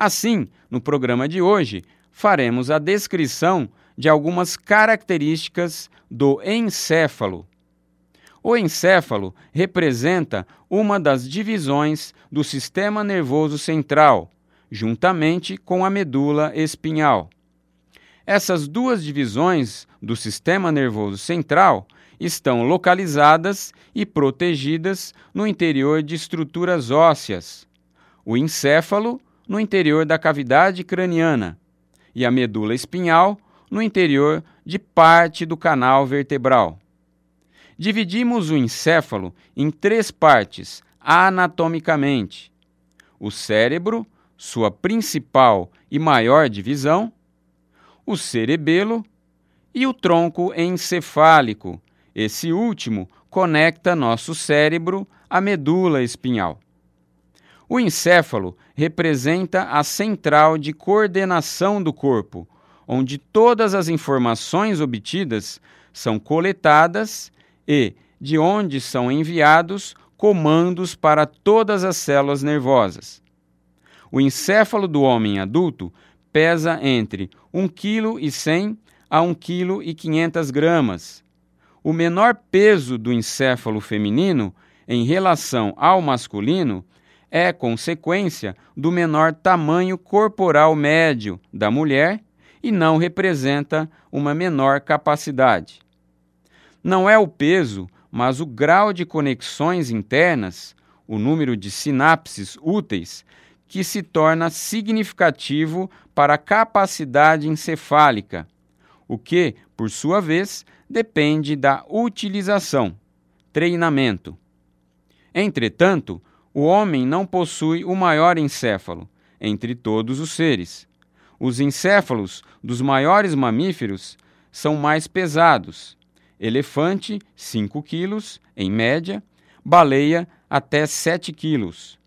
Assim, no programa de hoje, faremos a descrição de algumas características do encéfalo. O encéfalo representa uma das divisões do sistema nervoso central, juntamente com a medula espinhal. Essas duas divisões do sistema nervoso central estão localizadas e protegidas no interior de estruturas ósseas. O encéfalo no interior da cavidade craniana e a medula espinhal no interior de parte do canal vertebral. Dividimos o encéfalo em três partes anatomicamente: o cérebro, sua principal e maior divisão, o cerebelo e o tronco encefálico. Esse último conecta nosso cérebro à medula espinhal. O encéfalo representa a central de coordenação do corpo, onde todas as informações obtidas são coletadas e de onde são enviados comandos para todas as células nervosas. O encéfalo do homem adulto pesa entre 1,1 kg a 1,5 kg. O menor peso do encéfalo feminino em relação ao masculino é consequência do menor tamanho corporal médio da mulher e não representa uma menor capacidade. Não é o peso, mas o grau de conexões internas, o número de sinapses úteis, que se torna significativo para a capacidade encefálica, o que, por sua vez, depende da utilização, treinamento. Entretanto, o homem não possui o maior encéfalo entre todos os seres. Os encéfalos dos maiores mamíferos são mais pesados. Elefante, 5 quilos, em média, baleia, até 7 quilos.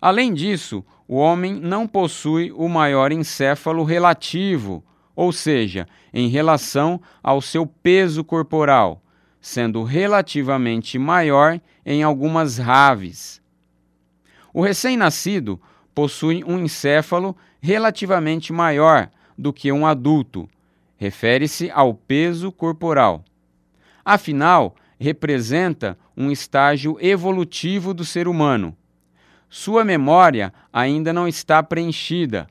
Além disso, o homem não possui o maior encéfalo relativo, ou seja, em relação ao seu peso corporal, sendo relativamente maior em algumas raves. O recém-nascido possui um encéfalo relativamente maior do que um adulto. Refere-se ao peso corporal. Afinal, representa um estágio evolutivo do ser humano. Sua memória ainda não está preenchida.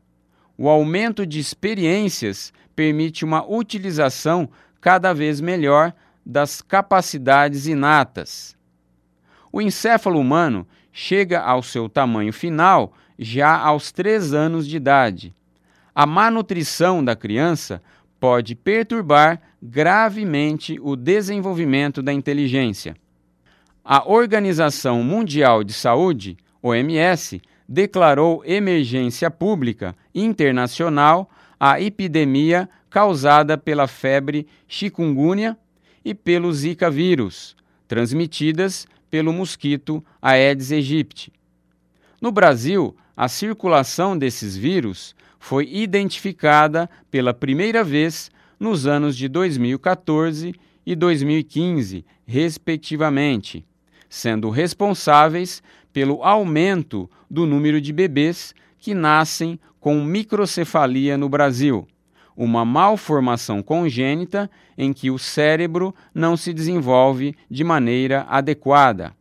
O aumento de experiências permite uma utilização cada vez melhor das capacidades inatas. O encéfalo humano chega ao seu tamanho final já aos 3 anos de idade. A malnutrição da criança pode perturbar gravemente o desenvolvimento da inteligência. A Organização Mundial de Saúde, OMS, declarou emergência pública internacional a epidemia causada pela febre chikungunya e pelo Zika vírus, transmitidas pelo mosquito Aedes aegypti. No Brasil, a circulação desses vírus foi identificada pela primeira vez nos anos de 2014 e 2015, respectivamente, sendo responsáveis pelo aumento do número de bebês que nascem com microcefalia no Brasil uma malformação congênita em que o cérebro não se desenvolve de maneira adequada.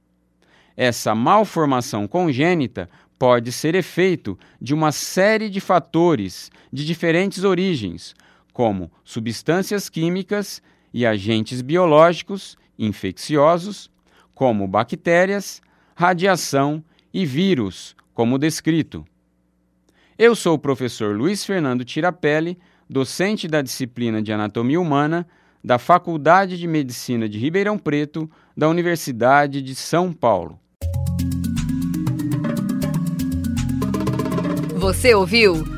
Essa malformação congênita pode ser efeito de uma série de fatores de diferentes origens, como substâncias químicas e agentes biológicos infecciosos, como bactérias, radiação e vírus, como descrito. Eu sou o professor Luiz Fernando Tirapelli docente da disciplina de Anatomia Humana da Faculdade de Medicina de Ribeirão Preto, da Universidade de São Paulo. Você ouviu